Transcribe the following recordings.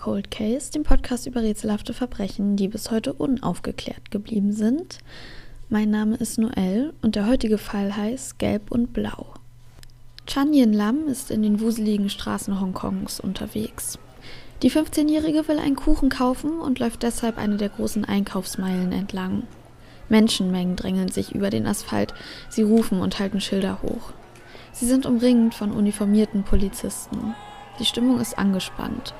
Cold Case, dem Podcast über rätselhafte Verbrechen, die bis heute unaufgeklärt geblieben sind. Mein Name ist Noel und der heutige Fall heißt Gelb und Blau. Chan Yin Lam ist in den wuseligen Straßen Hongkongs unterwegs. Die 15-Jährige will einen Kuchen kaufen und läuft deshalb eine der großen Einkaufsmeilen entlang. Menschenmengen drängeln sich über den Asphalt, sie rufen und halten Schilder hoch. Sie sind umringt von uniformierten Polizisten. Die Stimmung ist angespannt.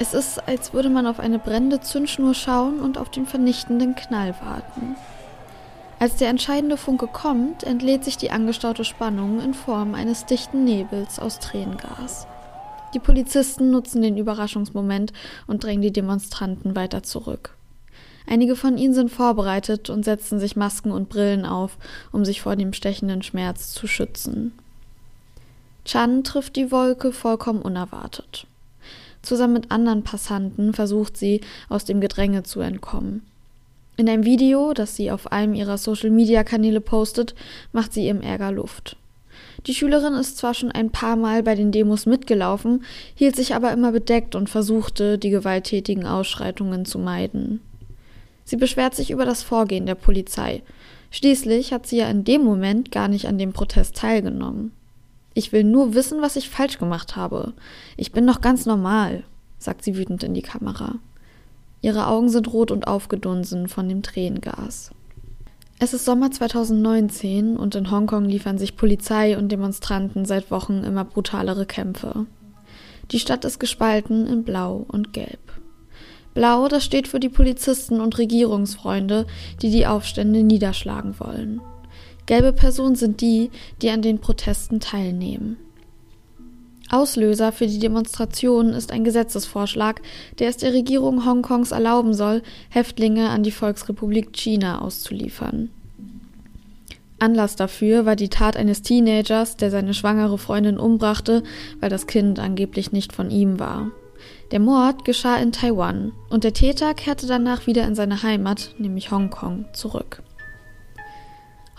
Es ist, als würde man auf eine brennende Zündschnur schauen und auf den vernichtenden Knall warten. Als der entscheidende Funke kommt, entlädt sich die angestaute Spannung in Form eines dichten Nebels aus Tränengas. Die Polizisten nutzen den Überraschungsmoment und drängen die Demonstranten weiter zurück. Einige von ihnen sind vorbereitet und setzen sich Masken und Brillen auf, um sich vor dem stechenden Schmerz zu schützen. Chan trifft die Wolke vollkommen unerwartet. Zusammen mit anderen Passanten versucht sie, aus dem Gedränge zu entkommen. In einem Video, das sie auf einem ihrer Social-Media-Kanäle postet, macht sie ihrem Ärger Luft. Die Schülerin ist zwar schon ein paar Mal bei den Demos mitgelaufen, hielt sich aber immer bedeckt und versuchte, die gewalttätigen Ausschreitungen zu meiden. Sie beschwert sich über das Vorgehen der Polizei. Schließlich hat sie ja in dem Moment gar nicht an dem Protest teilgenommen. Ich will nur wissen, was ich falsch gemacht habe. Ich bin doch ganz normal, sagt sie wütend in die Kamera. Ihre Augen sind rot und aufgedunsen von dem Tränengas. Es ist Sommer 2019 und in Hongkong liefern sich Polizei und Demonstranten seit Wochen immer brutalere Kämpfe. Die Stadt ist gespalten in Blau und Gelb. Blau, das steht für die Polizisten und Regierungsfreunde, die die Aufstände niederschlagen wollen. Gelbe Personen sind die, die an den Protesten teilnehmen. Auslöser für die Demonstration ist ein Gesetzesvorschlag, der es der Regierung Hongkongs erlauben soll, Häftlinge an die Volksrepublik China auszuliefern. Anlass dafür war die Tat eines Teenagers, der seine schwangere Freundin umbrachte, weil das Kind angeblich nicht von ihm war. Der Mord geschah in Taiwan und der Täter kehrte danach wieder in seine Heimat, nämlich Hongkong, zurück.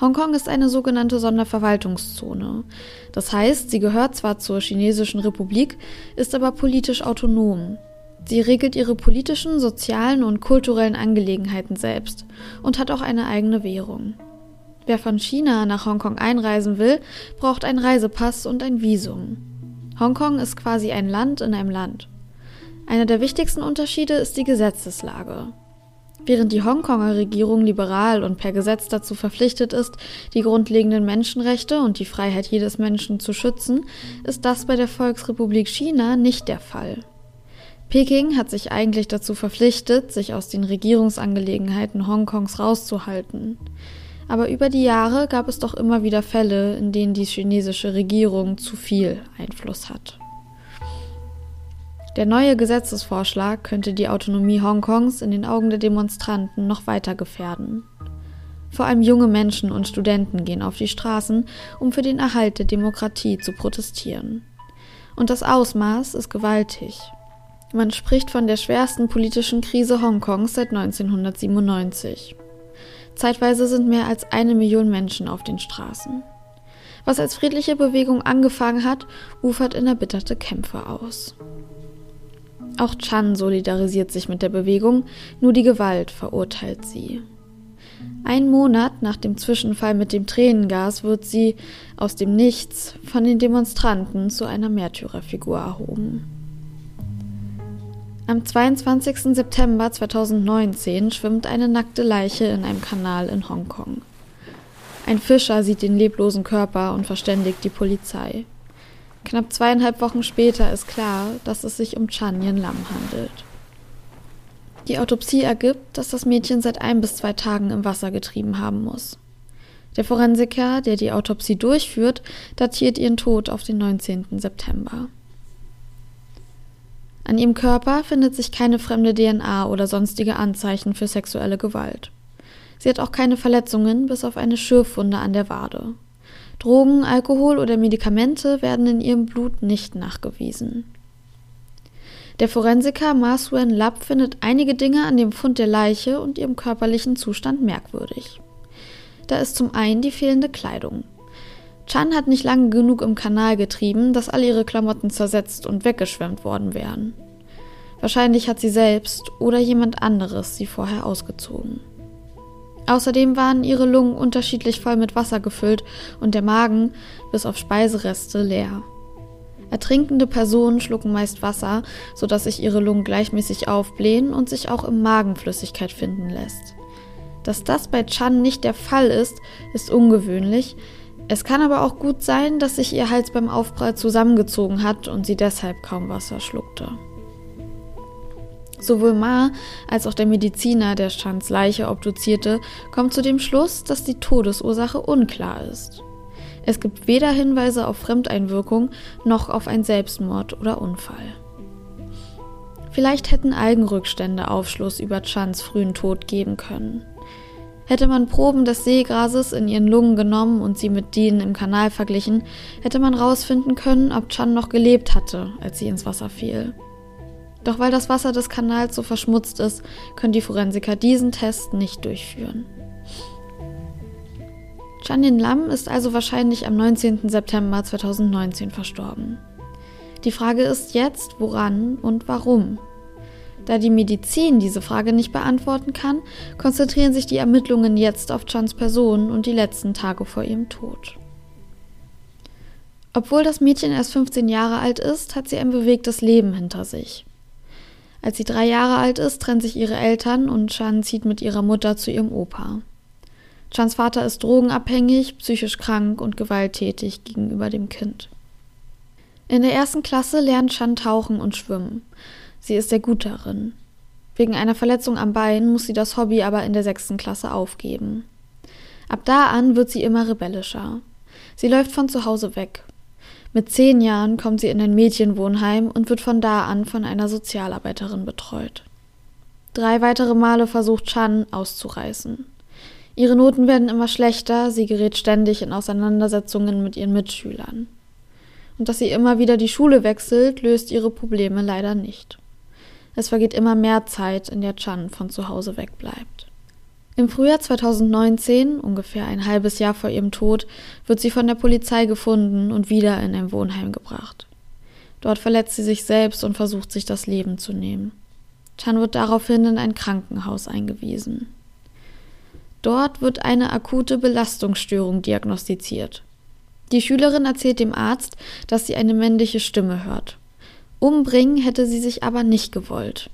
Hongkong ist eine sogenannte Sonderverwaltungszone. Das heißt, sie gehört zwar zur Chinesischen Republik, ist aber politisch autonom. Sie regelt ihre politischen, sozialen und kulturellen Angelegenheiten selbst und hat auch eine eigene Währung. Wer von China nach Hongkong einreisen will, braucht einen Reisepass und ein Visum. Hongkong ist quasi ein Land in einem Land. Einer der wichtigsten Unterschiede ist die Gesetzeslage. Während die Hongkonger Regierung liberal und per Gesetz dazu verpflichtet ist, die grundlegenden Menschenrechte und die Freiheit jedes Menschen zu schützen, ist das bei der Volksrepublik China nicht der Fall. Peking hat sich eigentlich dazu verpflichtet, sich aus den Regierungsangelegenheiten Hongkongs rauszuhalten. Aber über die Jahre gab es doch immer wieder Fälle, in denen die chinesische Regierung zu viel Einfluss hat. Der neue Gesetzesvorschlag könnte die Autonomie Hongkongs in den Augen der Demonstranten noch weiter gefährden. Vor allem junge Menschen und Studenten gehen auf die Straßen, um für den Erhalt der Demokratie zu protestieren. Und das Ausmaß ist gewaltig. Man spricht von der schwersten politischen Krise Hongkongs seit 1997. Zeitweise sind mehr als eine Million Menschen auf den Straßen. Was als friedliche Bewegung angefangen hat, ufert in erbitterte Kämpfe aus. Auch Chan solidarisiert sich mit der Bewegung, nur die Gewalt verurteilt sie. Ein Monat nach dem Zwischenfall mit dem Tränengas wird sie aus dem Nichts von den Demonstranten zu einer Märtyrerfigur erhoben. Am 22. September 2019 schwimmt eine nackte Leiche in einem Kanal in Hongkong. Ein Fischer sieht den leblosen Körper und verständigt die Polizei. Knapp zweieinhalb Wochen später ist klar, dass es sich um Chanyen Lam handelt. Die Autopsie ergibt, dass das Mädchen seit ein bis zwei Tagen im Wasser getrieben haben muss. Der Forensiker, der die Autopsie durchführt, datiert ihren Tod auf den 19. September. An ihrem Körper findet sich keine fremde DNA oder sonstige Anzeichen für sexuelle Gewalt. Sie hat auch keine Verletzungen bis auf eine Schürfwunde an der Wade. Drogen, Alkohol oder Medikamente werden in ihrem Blut nicht nachgewiesen. Der Forensiker Masuen Lapp findet einige Dinge an dem Fund der Leiche und ihrem körperlichen Zustand merkwürdig. Da ist zum einen die fehlende Kleidung. Chan hat nicht lange genug im Kanal getrieben, dass all ihre Klamotten zersetzt und weggeschwemmt worden wären. Wahrscheinlich hat sie selbst oder jemand anderes sie vorher ausgezogen. Außerdem waren ihre Lungen unterschiedlich voll mit Wasser gefüllt und der Magen, bis auf Speisereste, leer. Ertrinkende Personen schlucken meist Wasser, sodass sich ihre Lungen gleichmäßig aufblähen und sich auch im Magen Flüssigkeit finden lässt. Dass das bei Chan nicht der Fall ist, ist ungewöhnlich. Es kann aber auch gut sein, dass sich ihr Hals beim Aufprall zusammengezogen hat und sie deshalb kaum Wasser schluckte. Sowohl Ma als auch der Mediziner, der Chans Leiche obduzierte, kommt zu dem Schluss, dass die Todesursache unklar ist. Es gibt weder Hinweise auf Fremdeinwirkung noch auf einen Selbstmord oder Unfall. Vielleicht hätten Algenrückstände Aufschluss über Chans frühen Tod geben können. Hätte man Proben des Seegrases in ihren Lungen genommen und sie mit denen im Kanal verglichen, hätte man herausfinden können, ob Chan noch gelebt hatte, als sie ins Wasser fiel. Doch weil das Wasser des Kanals so verschmutzt ist, können die Forensiker diesen Test nicht durchführen. Chanyin Lam ist also wahrscheinlich am 19. September 2019 verstorben. Die Frage ist jetzt, woran und warum. Da die Medizin diese Frage nicht beantworten kann, konzentrieren sich die Ermittlungen jetzt auf Chans Person und die letzten Tage vor ihrem Tod. Obwohl das Mädchen erst 15 Jahre alt ist, hat sie ein bewegtes Leben hinter sich. Als sie drei Jahre alt ist, trennen sich ihre Eltern und Chan zieht mit ihrer Mutter zu ihrem Opa. Chans Vater ist drogenabhängig, psychisch krank und gewalttätig gegenüber dem Kind. In der ersten Klasse lernt Chan tauchen und schwimmen. Sie ist sehr gut darin. Wegen einer Verletzung am Bein muss sie das Hobby aber in der sechsten Klasse aufgeben. Ab da an wird sie immer rebellischer. Sie läuft von zu Hause weg. Mit zehn Jahren kommt sie in ein Mädchenwohnheim und wird von da an von einer Sozialarbeiterin betreut. Drei weitere Male versucht Chan auszureißen. Ihre Noten werden immer schlechter, sie gerät ständig in Auseinandersetzungen mit ihren Mitschülern. Und dass sie immer wieder die Schule wechselt, löst ihre Probleme leider nicht. Es vergeht immer mehr Zeit, in der Chan von zu Hause wegbleibt. Im Frühjahr 2019, ungefähr ein halbes Jahr vor ihrem Tod, wird sie von der Polizei gefunden und wieder in ein Wohnheim gebracht. Dort verletzt sie sich selbst und versucht sich das Leben zu nehmen. Chan wird daraufhin in ein Krankenhaus eingewiesen. Dort wird eine akute Belastungsstörung diagnostiziert. Die Schülerin erzählt dem Arzt, dass sie eine männliche Stimme hört. Umbringen hätte sie sich aber nicht gewollt.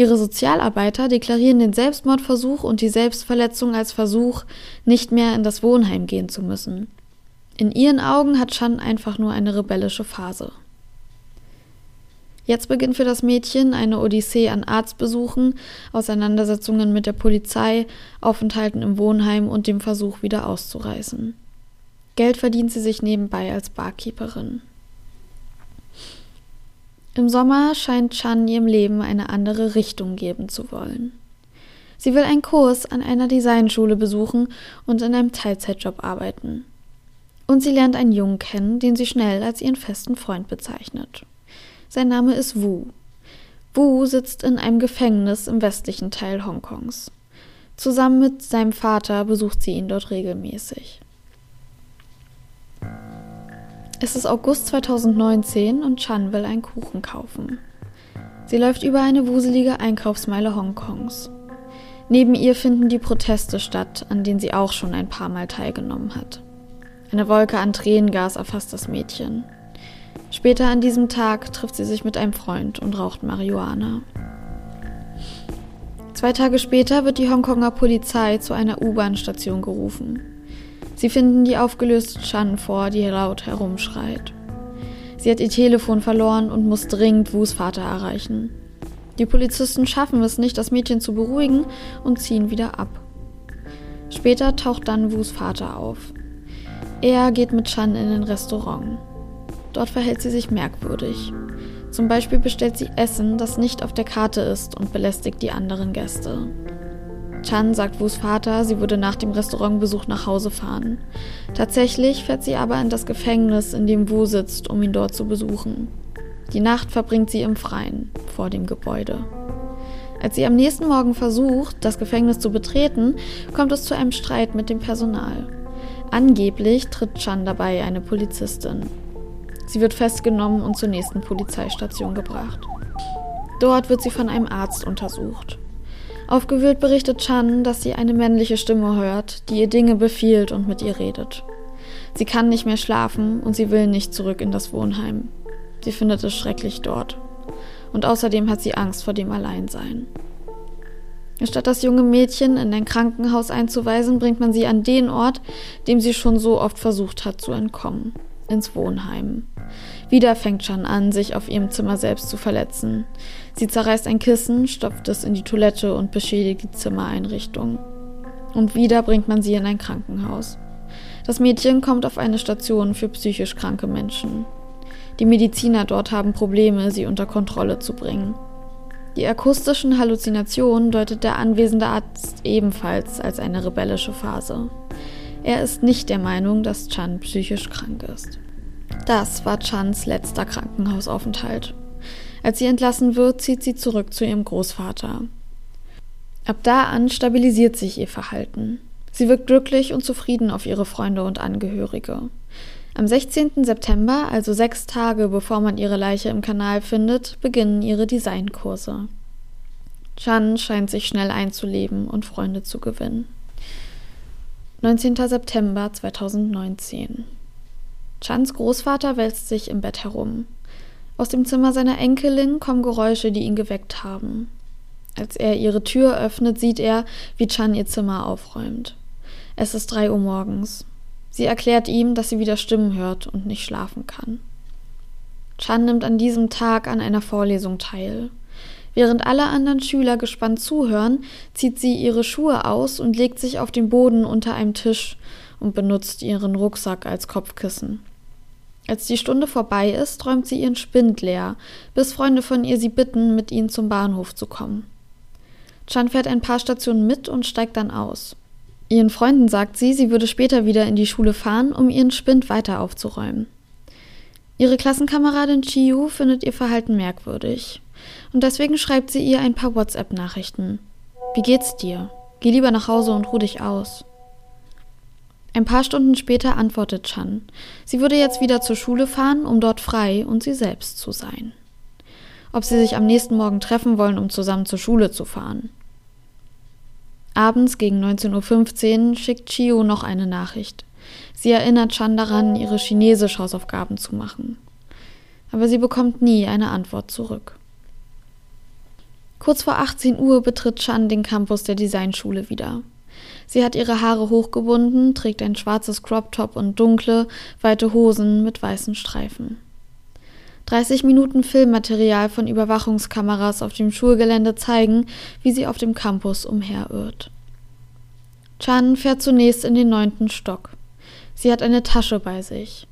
Ihre Sozialarbeiter deklarieren den Selbstmordversuch und die Selbstverletzung als Versuch, nicht mehr in das Wohnheim gehen zu müssen. In ihren Augen hat Chan einfach nur eine rebellische Phase. Jetzt beginnt für das Mädchen eine Odyssee an Arztbesuchen, Auseinandersetzungen mit der Polizei, Aufenthalten im Wohnheim und dem Versuch, wieder auszureißen. Geld verdient sie sich nebenbei als Barkeeperin. Im Sommer scheint Chan ihrem Leben eine andere Richtung geben zu wollen. Sie will einen Kurs an einer Designschule besuchen und in einem Teilzeitjob arbeiten. Und sie lernt einen Jungen kennen, den sie schnell als ihren festen Freund bezeichnet. Sein Name ist Wu. Wu sitzt in einem Gefängnis im westlichen Teil Hongkongs. Zusammen mit seinem Vater besucht sie ihn dort regelmäßig. Es ist August 2019 und Chan will einen Kuchen kaufen. Sie läuft über eine wuselige Einkaufsmeile Hongkongs. Neben ihr finden die Proteste statt, an denen sie auch schon ein paar Mal teilgenommen hat. Eine Wolke an Tränengas erfasst das Mädchen. Später an diesem Tag trifft sie sich mit einem Freund und raucht Marihuana. Zwei Tage später wird die Hongkonger Polizei zu einer U-Bahn-Station gerufen. Sie finden die aufgelöste Chan vor, die laut herumschreit. Sie hat ihr Telefon verloren und muss dringend Wus Vater erreichen. Die Polizisten schaffen es nicht, das Mädchen zu beruhigen und ziehen wieder ab. Später taucht dann Wus Vater auf. Er geht mit Chan in ein Restaurant. Dort verhält sie sich merkwürdig. Zum Beispiel bestellt sie Essen, das nicht auf der Karte ist und belästigt die anderen Gäste. Chan sagt Wus Vater, sie würde nach dem Restaurantbesuch nach Hause fahren. Tatsächlich fährt sie aber in das Gefängnis, in dem Wu sitzt, um ihn dort zu besuchen. Die Nacht verbringt sie im Freien, vor dem Gebäude. Als sie am nächsten Morgen versucht, das Gefängnis zu betreten, kommt es zu einem Streit mit dem Personal. Angeblich tritt Chan dabei eine Polizistin. Sie wird festgenommen und zur nächsten Polizeistation gebracht. Dort wird sie von einem Arzt untersucht. Aufgewühlt berichtet Chan, dass sie eine männliche Stimme hört, die ihr Dinge befiehlt und mit ihr redet. Sie kann nicht mehr schlafen und sie will nicht zurück in das Wohnheim. Sie findet es schrecklich dort. Und außerdem hat sie Angst vor dem Alleinsein. Statt das junge Mädchen in ein Krankenhaus einzuweisen, bringt man sie an den Ort, dem sie schon so oft versucht hat zu entkommen, ins Wohnheim. Wieder fängt Chan an, sich auf ihrem Zimmer selbst zu verletzen. Sie zerreißt ein Kissen, stopft es in die Toilette und beschädigt die Zimmereinrichtung. Und wieder bringt man sie in ein Krankenhaus. Das Mädchen kommt auf eine Station für psychisch kranke Menschen. Die Mediziner dort haben Probleme, sie unter Kontrolle zu bringen. Die akustischen Halluzinationen deutet der anwesende Arzt ebenfalls als eine rebellische Phase. Er ist nicht der Meinung, dass Chan psychisch krank ist. Das war Chans letzter Krankenhausaufenthalt. Als sie entlassen wird, zieht sie zurück zu ihrem Großvater. Ab da an stabilisiert sich ihr Verhalten. Sie wirkt glücklich und zufrieden auf ihre Freunde und Angehörige. Am 16. September, also sechs Tage bevor man ihre Leiche im Kanal findet, beginnen ihre Designkurse. Chan scheint sich schnell einzuleben und Freunde zu gewinnen. 19. September 2019 Chans Großvater wälzt sich im Bett herum. Aus dem Zimmer seiner Enkelin kommen Geräusche, die ihn geweckt haben. Als er ihre Tür öffnet, sieht er, wie Chan ihr Zimmer aufräumt. Es ist drei Uhr morgens. Sie erklärt ihm, dass sie wieder Stimmen hört und nicht schlafen kann. Chan nimmt an diesem Tag an einer Vorlesung teil. Während alle anderen Schüler gespannt zuhören, zieht sie ihre Schuhe aus und legt sich auf den Boden unter einem Tisch und benutzt ihren Rucksack als Kopfkissen. Als die Stunde vorbei ist, räumt sie ihren Spind leer, bis Freunde von ihr sie bitten, mit ihnen zum Bahnhof zu kommen. Chan fährt ein paar Stationen mit und steigt dann aus. Ihren Freunden sagt sie, sie würde später wieder in die Schule fahren, um ihren Spind weiter aufzuräumen. Ihre Klassenkameradin Chiyu findet ihr Verhalten merkwürdig. Und deswegen schreibt sie ihr ein paar WhatsApp-Nachrichten. Wie geht's dir? Geh lieber nach Hause und ruh dich aus. Ein paar Stunden später antwortet Chan, sie würde jetzt wieder zur Schule fahren, um dort frei und sie selbst zu sein. Ob sie sich am nächsten Morgen treffen wollen, um zusammen zur Schule zu fahren. Abends gegen 19.15 Uhr schickt Chio noch eine Nachricht. Sie erinnert Chan daran, ihre Chinesisch-Hausaufgaben zu machen. Aber sie bekommt nie eine Antwort zurück. Kurz vor 18 Uhr betritt Chan den Campus der Designschule wieder. Sie hat ihre Haare hochgebunden, trägt ein schwarzes Crop-Top und dunkle, weite Hosen mit weißen Streifen. 30 Minuten Filmmaterial von Überwachungskameras auf dem Schulgelände zeigen, wie sie auf dem Campus umherirrt. Chan fährt zunächst in den neunten Stock. Sie hat eine Tasche bei sich.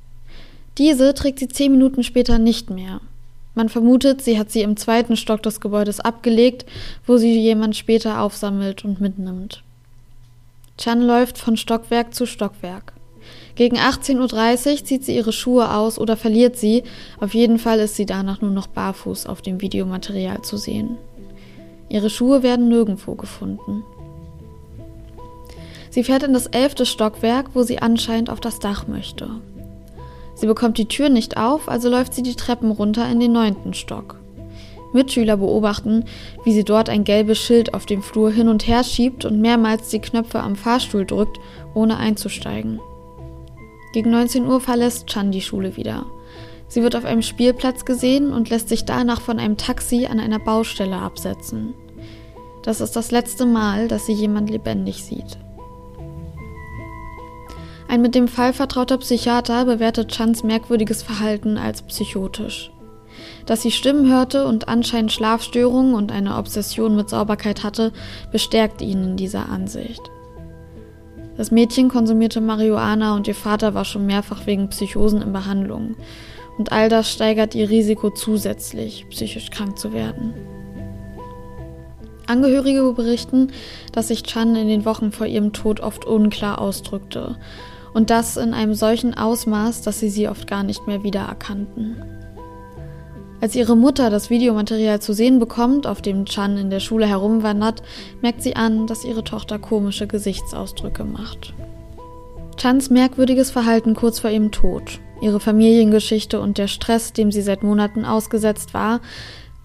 Diese trägt sie zehn Minuten später nicht mehr. Man vermutet, sie hat sie im zweiten Stock des Gebäudes abgelegt, wo sie jemand später aufsammelt und mitnimmt. Chan läuft von Stockwerk zu Stockwerk. Gegen 18.30 Uhr zieht sie ihre Schuhe aus oder verliert sie. Auf jeden Fall ist sie danach nur noch barfuß auf dem Videomaterial zu sehen. Ihre Schuhe werden nirgendwo gefunden. Sie fährt in das elfte Stockwerk, wo sie anscheinend auf das Dach möchte. Sie bekommt die Tür nicht auf, also läuft sie die Treppen runter in den neunten Stock. Mitschüler beobachten, wie sie dort ein gelbes Schild auf dem Flur hin und her schiebt und mehrmals die Knöpfe am Fahrstuhl drückt, ohne einzusteigen. Gegen 19 Uhr verlässt Chan die Schule wieder. Sie wird auf einem Spielplatz gesehen und lässt sich danach von einem Taxi an einer Baustelle absetzen. Das ist das letzte Mal, dass sie jemand lebendig sieht. Ein mit dem Fall vertrauter Psychiater bewertet Chans merkwürdiges Verhalten als psychotisch. Dass sie Stimmen hörte und anscheinend Schlafstörungen und eine Obsession mit Sauberkeit hatte, bestärkt ihn in dieser Ansicht. Das Mädchen konsumierte Marihuana und ihr Vater war schon mehrfach wegen Psychosen in Behandlung. Und all das steigert ihr Risiko zusätzlich, psychisch krank zu werden. Angehörige berichten, dass sich Chan in den Wochen vor ihrem Tod oft unklar ausdrückte. Und das in einem solchen Ausmaß, dass sie sie oft gar nicht mehr wiedererkannten. Als ihre Mutter das Videomaterial zu sehen bekommt, auf dem Chan in der Schule herumwandert, merkt sie an, dass ihre Tochter komische Gesichtsausdrücke macht. Chans merkwürdiges Verhalten kurz vor ihrem Tod, ihre Familiengeschichte und der Stress, dem sie seit Monaten ausgesetzt war,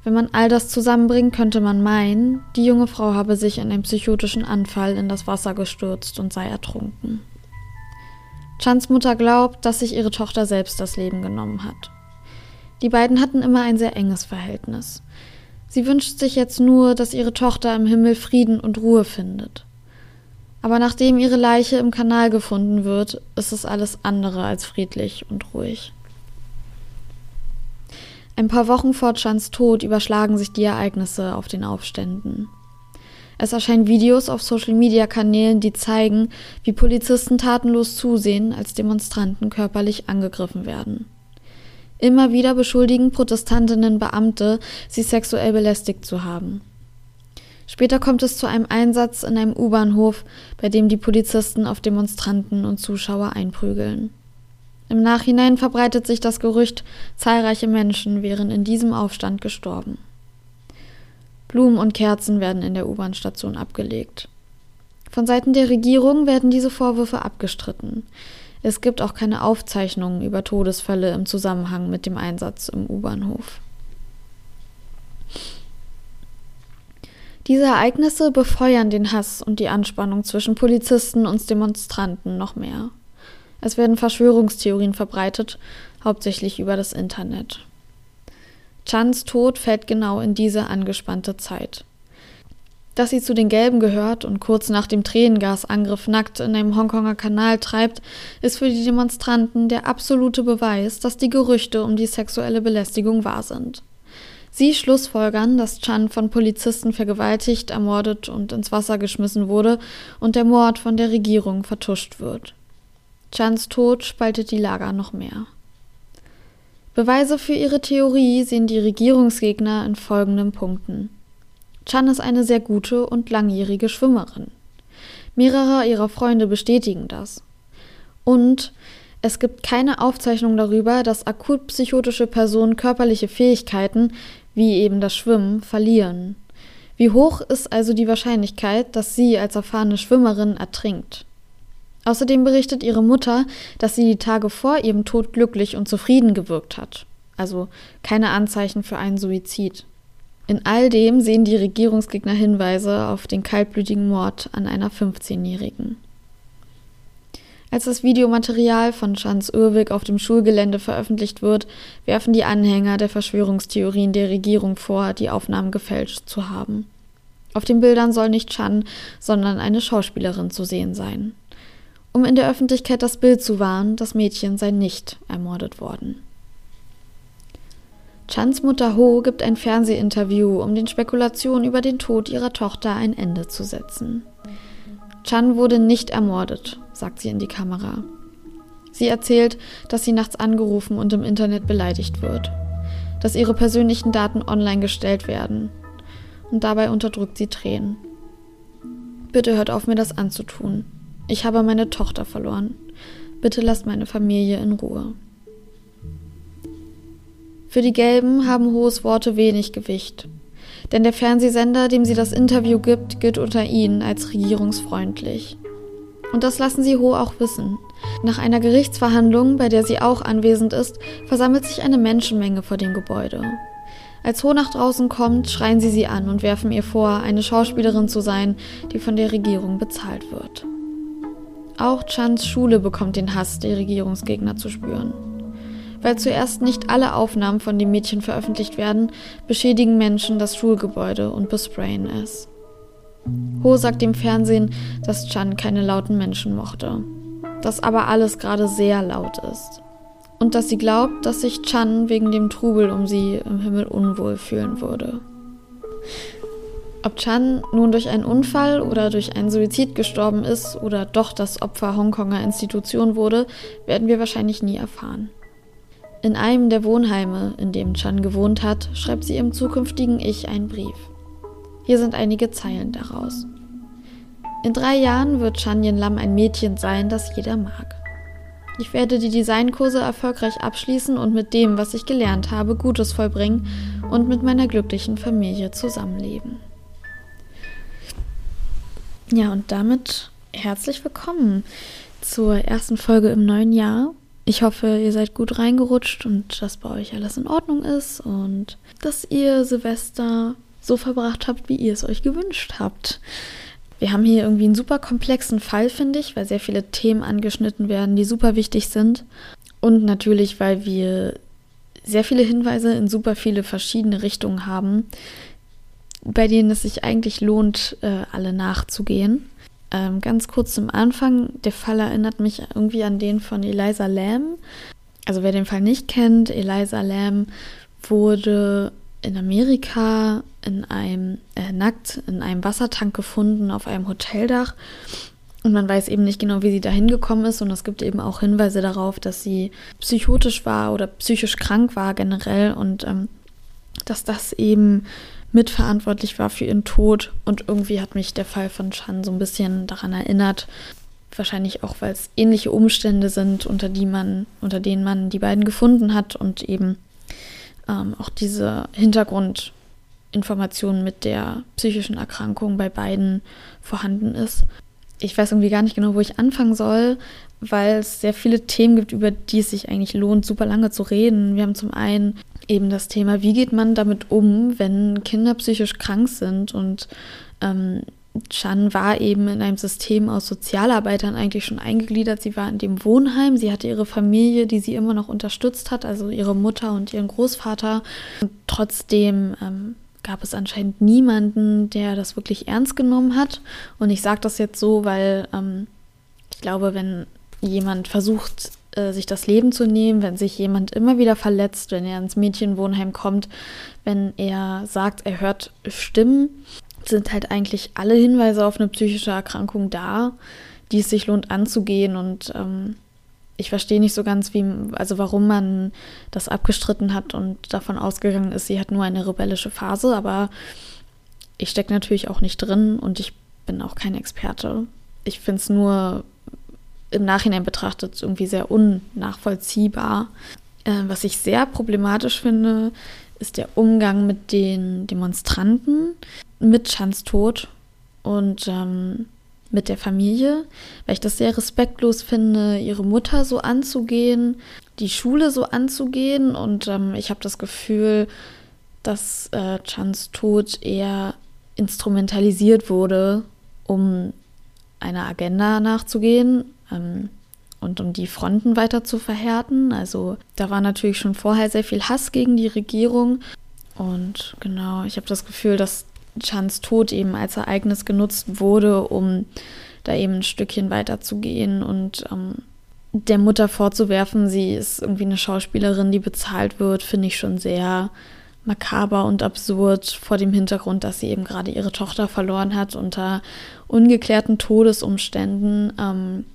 Wenn man all das zusammenbringt, könnte man meinen, die junge Frau habe sich in einem psychotischen Anfall in das Wasser gestürzt und sei ertrunken. Chans Mutter glaubt, dass sich ihre Tochter selbst das Leben genommen hat. Die beiden hatten immer ein sehr enges Verhältnis. Sie wünscht sich jetzt nur, dass ihre Tochter im Himmel Frieden und Ruhe findet. Aber nachdem ihre Leiche im Kanal gefunden wird, ist es alles andere als friedlich und ruhig. Ein paar Wochen vor Chans Tod überschlagen sich die Ereignisse auf den Aufständen. Es erscheinen Videos auf Social-Media-Kanälen, die zeigen, wie Polizisten tatenlos zusehen, als Demonstranten körperlich angegriffen werden. Immer wieder beschuldigen Protestantinnen Beamte, sie sexuell belästigt zu haben. Später kommt es zu einem Einsatz in einem U-Bahnhof, bei dem die Polizisten auf Demonstranten und Zuschauer einprügeln. Im Nachhinein verbreitet sich das Gerücht, zahlreiche Menschen wären in diesem Aufstand gestorben. Blumen und Kerzen werden in der U-Bahn-Station abgelegt. Von Seiten der Regierung werden diese Vorwürfe abgestritten. Es gibt auch keine Aufzeichnungen über Todesfälle im Zusammenhang mit dem Einsatz im U-Bahnhof. Diese Ereignisse befeuern den Hass und die Anspannung zwischen Polizisten und Demonstranten noch mehr. Es werden Verschwörungstheorien verbreitet, hauptsächlich über das Internet. Chans Tod fällt genau in diese angespannte Zeit. Dass sie zu den Gelben gehört und kurz nach dem Tränengasangriff nackt in einem Hongkonger Kanal treibt, ist für die Demonstranten der absolute Beweis, dass die Gerüchte um die sexuelle Belästigung wahr sind. Sie schlussfolgern, dass Chan von Polizisten vergewaltigt, ermordet und ins Wasser geschmissen wurde und der Mord von der Regierung vertuscht wird. Chans Tod spaltet die Lager noch mehr. Beweise für ihre Theorie sehen die Regierungsgegner in folgenden Punkten. Chan ist eine sehr gute und langjährige Schwimmerin. Mehrere ihrer Freunde bestätigen das. Und es gibt keine Aufzeichnung darüber, dass akut psychotische Personen körperliche Fähigkeiten, wie eben das Schwimmen, verlieren. Wie hoch ist also die Wahrscheinlichkeit, dass sie als erfahrene Schwimmerin ertrinkt? Außerdem berichtet ihre Mutter, dass sie die Tage vor ihrem Tod glücklich und zufrieden gewirkt hat. Also keine Anzeichen für einen Suizid. In all dem sehen die Regierungsgegner Hinweise auf den kaltblütigen Mord an einer 15-Jährigen. Als das Videomaterial von Schanz Irwig auf dem Schulgelände veröffentlicht wird, werfen die Anhänger der Verschwörungstheorien der Regierung vor, die Aufnahmen gefälscht zu haben. Auf den Bildern soll nicht Chan, sondern eine Schauspielerin zu sehen sein um in der Öffentlichkeit das Bild zu wahren, das Mädchen sei nicht ermordet worden. Chans Mutter Ho gibt ein Fernsehinterview, um den Spekulationen über den Tod ihrer Tochter ein Ende zu setzen. Chan wurde nicht ermordet, sagt sie in die Kamera. Sie erzählt, dass sie nachts angerufen und im Internet beleidigt wird, dass ihre persönlichen Daten online gestellt werden. Und dabei unterdrückt sie Tränen. Bitte hört auf, mir das anzutun. Ich habe meine Tochter verloren. Bitte lasst meine Familie in Ruhe. Für die Gelben haben Hohes Worte wenig Gewicht. Denn der Fernsehsender, dem sie das Interview gibt, gilt unter ihnen als regierungsfreundlich. Und das lassen sie Ho auch wissen. Nach einer Gerichtsverhandlung, bei der sie auch anwesend ist, versammelt sich eine Menschenmenge vor dem Gebäude. Als Ho nach draußen kommt, schreien sie sie an und werfen ihr vor, eine Schauspielerin zu sein, die von der Regierung bezahlt wird. Auch Chans Schule bekommt den Hass der Regierungsgegner zu spüren. Weil zuerst nicht alle Aufnahmen von dem Mädchen veröffentlicht werden, beschädigen Menschen das Schulgebäude und besprayen es. Ho sagt dem Fernsehen, dass Chan keine lauten Menschen mochte, dass aber alles gerade sehr laut ist und dass sie glaubt, dass sich Chan wegen dem Trubel um sie im Himmel unwohl fühlen würde. Ob Chan nun durch einen Unfall oder durch einen Suizid gestorben ist oder doch das Opfer Hongkonger Institution wurde, werden wir wahrscheinlich nie erfahren. In einem der Wohnheime, in dem Chan gewohnt hat, schreibt sie ihrem zukünftigen Ich einen Brief. Hier sind einige Zeilen daraus. In drei Jahren wird Chan Yin Lam ein Mädchen sein, das jeder mag. Ich werde die Designkurse erfolgreich abschließen und mit dem, was ich gelernt habe, Gutes vollbringen und mit meiner glücklichen Familie zusammenleben. Ja, und damit herzlich willkommen zur ersten Folge im neuen Jahr. Ich hoffe, ihr seid gut reingerutscht und dass bei euch alles in Ordnung ist und dass ihr Silvester so verbracht habt, wie ihr es euch gewünscht habt. Wir haben hier irgendwie einen super komplexen Fall, finde ich, weil sehr viele Themen angeschnitten werden, die super wichtig sind. Und natürlich, weil wir sehr viele Hinweise in super viele verschiedene Richtungen haben, bei denen es sich eigentlich lohnt, äh, alle nachzugehen. Ähm, ganz kurz zum Anfang, der Fall erinnert mich irgendwie an den von Eliza Lamb. Also wer den Fall nicht kennt, Eliza Lamb wurde in Amerika in einem äh, nackt in einem Wassertank gefunden auf einem Hoteldach. Und man weiß eben nicht genau, wie sie da hingekommen ist. Und es gibt eben auch Hinweise darauf, dass sie psychotisch war oder psychisch krank war generell. Und ähm, dass das eben mitverantwortlich war für ihren Tod. Und irgendwie hat mich der Fall von Chan so ein bisschen daran erinnert. Wahrscheinlich auch, weil es ähnliche Umstände sind, unter die man, unter denen man die beiden gefunden hat und eben ähm, auch diese Hintergrundinformation mit der psychischen Erkrankung bei beiden vorhanden ist. Ich weiß irgendwie gar nicht genau, wo ich anfangen soll, weil es sehr viele Themen gibt, über die es sich eigentlich lohnt, super lange zu reden. Wir haben zum einen eben das Thema, wie geht man damit um, wenn Kinder psychisch krank sind und ähm, Chan war eben in einem System aus Sozialarbeitern eigentlich schon eingegliedert. Sie war in dem Wohnheim. Sie hatte ihre Familie, die sie immer noch unterstützt hat, also ihre Mutter und ihren Großvater. Und trotzdem ähm, gab es anscheinend niemanden, der das wirklich ernst genommen hat. Und ich sage das jetzt so, weil ähm, ich glaube, wenn jemand versucht, äh, sich das Leben zu nehmen, wenn sich jemand immer wieder verletzt, wenn er ins Mädchenwohnheim kommt, wenn er sagt, er hört Stimmen, sind halt eigentlich alle Hinweise auf eine psychische Erkrankung da, die es sich lohnt anzugehen. Und ähm, ich verstehe nicht so ganz, wie, also warum man das abgestritten hat und davon ausgegangen ist, sie hat nur eine rebellische Phase, aber ich stecke natürlich auch nicht drin und ich bin auch kein Experte. Ich finde es nur im Nachhinein betrachtet irgendwie sehr unnachvollziehbar. Äh, was ich sehr problematisch finde, ist der Umgang mit den Demonstranten mit Chans Tod und ähm, mit der Familie, weil ich das sehr respektlos finde, ihre Mutter so anzugehen, die Schule so anzugehen und ähm, ich habe das Gefühl, dass äh, Chans Tod eher instrumentalisiert wurde, um einer Agenda nachzugehen ähm, und um die Fronten weiter zu verhärten. Also da war natürlich schon vorher sehr viel Hass gegen die Regierung und genau, ich habe das Gefühl, dass Chans Tod eben als Ereignis genutzt wurde, um da eben ein Stückchen weiterzugehen und ähm, der Mutter vorzuwerfen, sie ist irgendwie eine Schauspielerin, die bezahlt wird, finde ich schon sehr makaber und absurd vor dem Hintergrund, dass sie eben gerade ihre Tochter verloren hat unter ungeklärten Todesumständen. Ähm,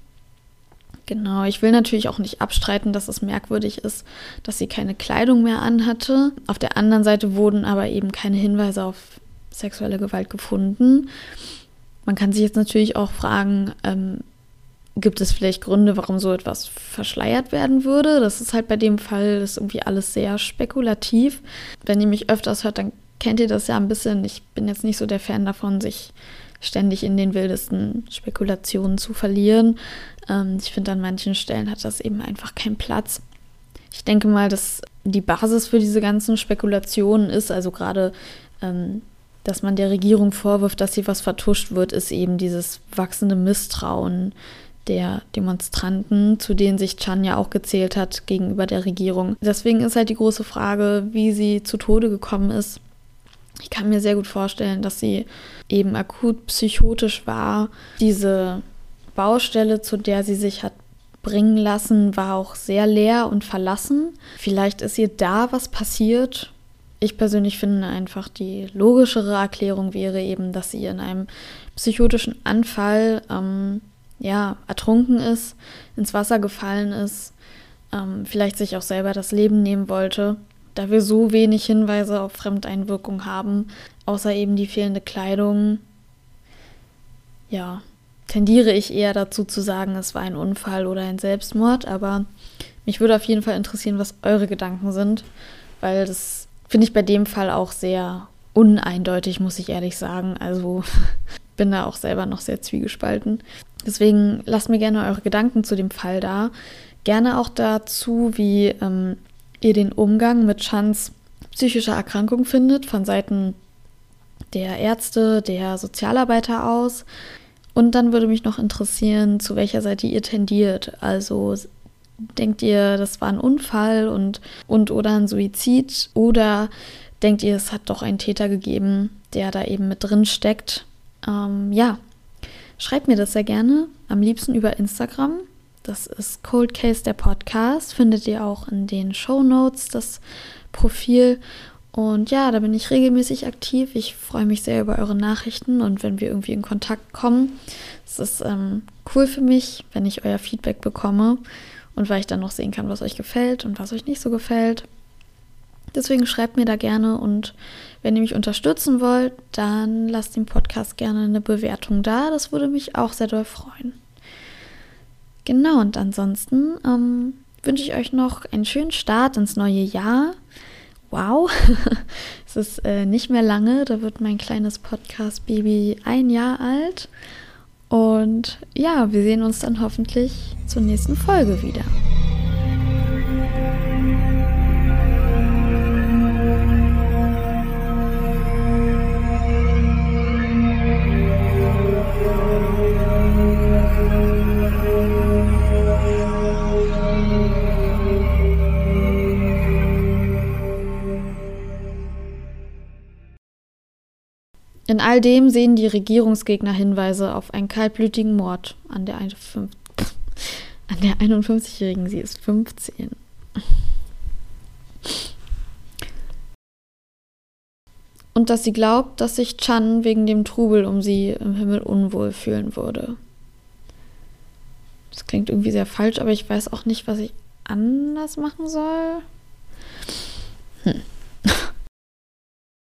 genau, ich will natürlich auch nicht abstreiten, dass es merkwürdig ist, dass sie keine Kleidung mehr anhatte. Auf der anderen Seite wurden aber eben keine Hinweise auf sexuelle Gewalt gefunden. Man kann sich jetzt natürlich auch fragen, ähm, gibt es vielleicht Gründe, warum so etwas verschleiert werden würde? Das ist halt bei dem Fall ist irgendwie alles sehr spekulativ. Wenn ihr mich öfters hört, dann kennt ihr das ja ein bisschen. Ich bin jetzt nicht so der Fan davon, sich ständig in den wildesten Spekulationen zu verlieren. Ähm, ich finde, an manchen Stellen hat das eben einfach keinen Platz. Ich denke mal, dass die Basis für diese ganzen Spekulationen ist, also gerade ähm, dass man der Regierung vorwirft, dass sie was vertuscht wird, ist eben dieses wachsende Misstrauen der Demonstranten, zu denen sich Chan ja auch gezählt hat gegenüber der Regierung. Deswegen ist halt die große Frage, wie sie zu Tode gekommen ist. Ich kann mir sehr gut vorstellen, dass sie eben akut psychotisch war. Diese Baustelle, zu der sie sich hat bringen lassen, war auch sehr leer und verlassen. Vielleicht ist ihr da was passiert, ich persönlich finde einfach die logischere Erklärung wäre eben, dass sie in einem psychotischen Anfall ähm, ja, ertrunken ist, ins Wasser gefallen ist, ähm, vielleicht sich auch selber das Leben nehmen wollte. Da wir so wenig Hinweise auf Fremdeinwirkung haben, außer eben die fehlende Kleidung, ja, tendiere ich eher dazu zu sagen, es war ein Unfall oder ein Selbstmord, aber mich würde auf jeden Fall interessieren, was eure Gedanken sind, weil das Finde ich bei dem Fall auch sehr uneindeutig, muss ich ehrlich sagen. Also bin da auch selber noch sehr zwiegespalten. Deswegen lasst mir gerne eure Gedanken zu dem Fall da. Gerne auch dazu, wie ähm, ihr den Umgang mit Chans psychischer Erkrankung findet, von Seiten der Ärzte, der Sozialarbeiter aus. Und dann würde mich noch interessieren, zu welcher Seite ihr tendiert. Also denkt ihr, das war ein Unfall und, und oder ein Suizid? Oder denkt ihr, es hat doch einen Täter gegeben, der da eben mit drin steckt? Ähm, ja, schreibt mir das sehr gerne. Am liebsten über Instagram. Das ist Cold Case der Podcast. Findet ihr auch in den Show Notes das Profil. Und ja, da bin ich regelmäßig aktiv. Ich freue mich sehr über eure Nachrichten und wenn wir irgendwie in Kontakt kommen. Es ist ähm, cool für mich, wenn ich euer Feedback bekomme und weil ich dann noch sehen kann, was euch gefällt und was euch nicht so gefällt. Deswegen schreibt mir da gerne und wenn ihr mich unterstützen wollt, dann lasst dem Podcast gerne eine Bewertung da. Das würde mich auch sehr doll freuen. Genau, und ansonsten ähm, wünsche ich euch noch einen schönen Start ins neue Jahr. Wow, es ist äh, nicht mehr lange, da wird mein kleines Podcast-Baby ein Jahr alt. Und ja, wir sehen uns dann hoffentlich zur nächsten Folge wieder. All dem sehen die Regierungsgegner Hinweise auf einen kaltblütigen Mord an der, der 51-Jährigen. Sie ist 15. Und dass sie glaubt, dass sich Chan wegen dem Trubel um sie im Himmel unwohl fühlen würde. Das klingt irgendwie sehr falsch, aber ich weiß auch nicht, was ich anders machen soll. Hm.